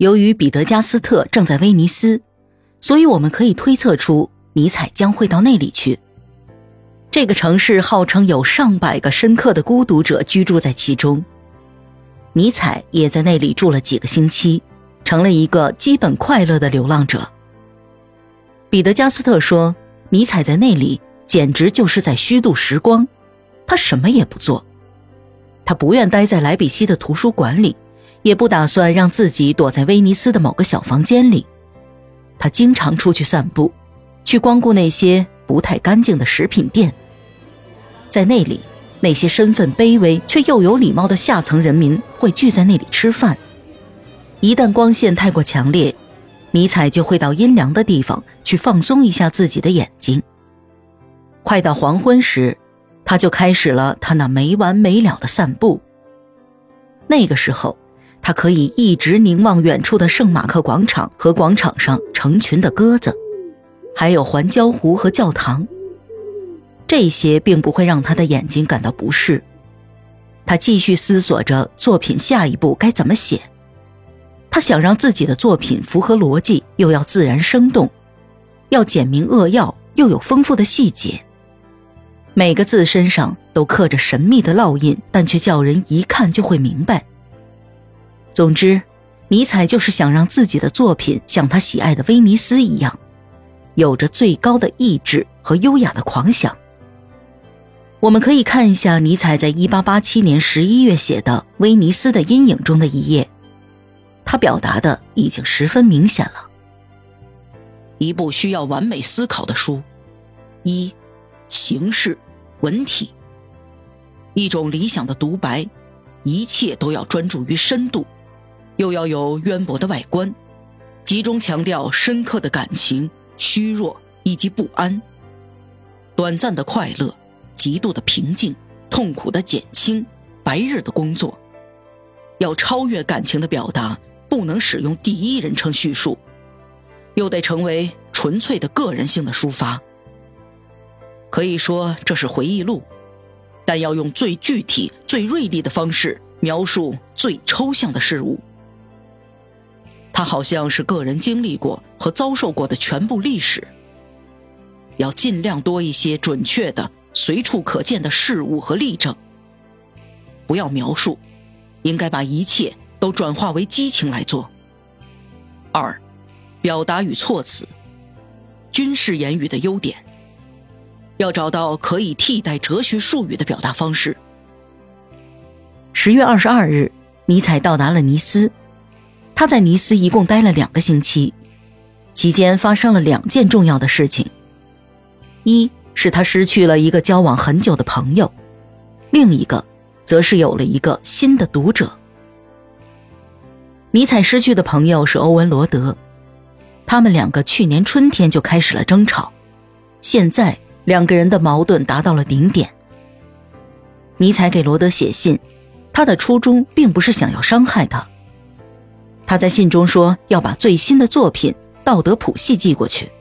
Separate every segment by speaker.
Speaker 1: 由于彼得加斯特正在威尼斯，所以我们可以推测出尼采将会到那里去。这个城市号称有上百个深刻的孤独者居住在其中，尼采也在那里住了几个星期，成了一个基本快乐的流浪者。彼得加斯特说，尼采在那里简直就是在虚度时光，他什么也不做，他不愿待在莱比锡的图书馆里。也不打算让自己躲在威尼斯的某个小房间里。他经常出去散步，去光顾那些不太干净的食品店。在那里，那些身份卑微却又有礼貌的下层人民会聚在那里吃饭。一旦光线太过强烈，尼采就会到阴凉的地方去放松一下自己的眼睛。快到黄昏时，他就开始了他那没完没了的散步。那个时候。他可以一直凝望远处的圣马克广场和广场上成群的鸽子，还有环礁湖和教堂。这些并不会让他的眼睛感到不适。他继续思索着作品下一步该怎么写。他想让自己的作品符合逻辑，又要自然生动，要简明扼要，又有丰富的细节。每个字身上都刻着神秘的烙印，但却叫人一看就会明白。总之，尼采就是想让自己的作品像他喜爱的威尼斯一样，有着最高的意志和优雅的狂想。我们可以看一下尼采在1887年11月写的《威尼斯的阴影》中的一页，他表达的已经十分明显了。
Speaker 2: 一部需要完美思考的书，一，形式，文体，一种理想的独白，一切都要专注于深度。又要有渊博的外观，集中强调深刻的感情、虚弱以及不安。短暂的快乐，极度的平静，痛苦的减轻，白日的工作。要超越感情的表达，不能使用第一人称叙述，又得成为纯粹的个人性的抒发。可以说这是回忆录，但要用最具体、最锐利的方式描述最抽象的事物。他好像是个人经历过和遭受过的全部历史。要尽量多一些准确的、随处可见的事物和例证。不要描述，应该把一切都转化为激情来做。二，表达与措辞，军事言语的优点。要找到可以替代哲学术语的表达方式。
Speaker 1: 十月二十二日，尼采到达了尼斯。他在尼斯一共待了两个星期，期间发生了两件重要的事情：一是他失去了一个交往很久的朋友，另一个则是有了一个新的读者。尼采失去的朋友是欧文·罗德，他们两个去年春天就开始了争吵，现在两个人的矛盾达到了顶点。尼采给罗德写信，他的初衷并不是想要伤害他。他在信中说要把最新的作品《道德谱系》寄过去，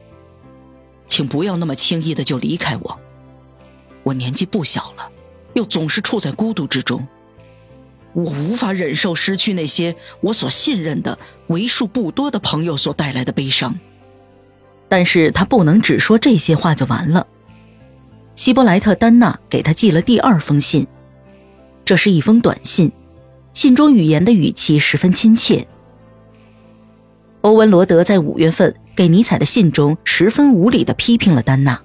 Speaker 2: 请不要那么轻易的就离开我。我年纪不小了，又总是处在孤独之中，我无法忍受失去那些我所信任的为数不多的朋友所带来的悲伤。
Speaker 1: 但是他不能只说这些话就完了。希伯莱特·丹娜给他寄了第二封信，这是一封短信，信中语言的语气十分亲切。欧文·罗德在五月份给尼采的信中十分无理地批评了丹娜。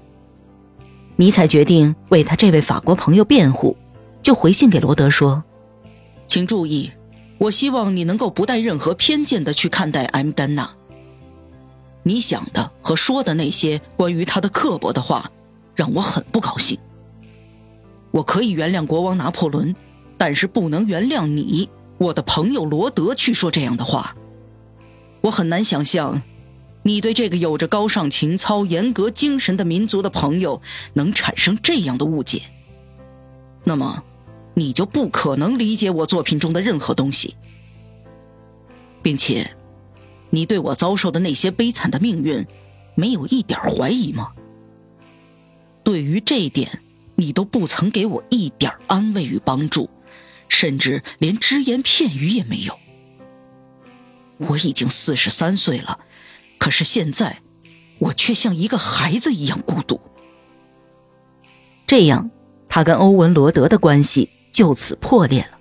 Speaker 1: 尼采决定为他这位法国朋友辩护，就回信给罗德说：“
Speaker 2: 请注意，我希望你能够不带任何偏见地去看待 M 丹娜。你想的和说的那些关于他的刻薄的话，让我很不高兴。我可以原谅国王拿破仑，但是不能原谅你，我的朋友罗德去说这样的话。”我很难想象，你对这个有着高尚情操、严格精神的民族的朋友能产生这样的误解。那么，你就不可能理解我作品中的任何东西，并且，你对我遭受的那些悲惨的命运，没有一点怀疑吗？对于这一点，你都不曾给我一点安慰与帮助，甚至连只言片语也没有。我已经四十三岁了，可是现在，我却像一个孩子一样孤独。
Speaker 1: 这样，他跟欧文罗德的关系就此破裂了。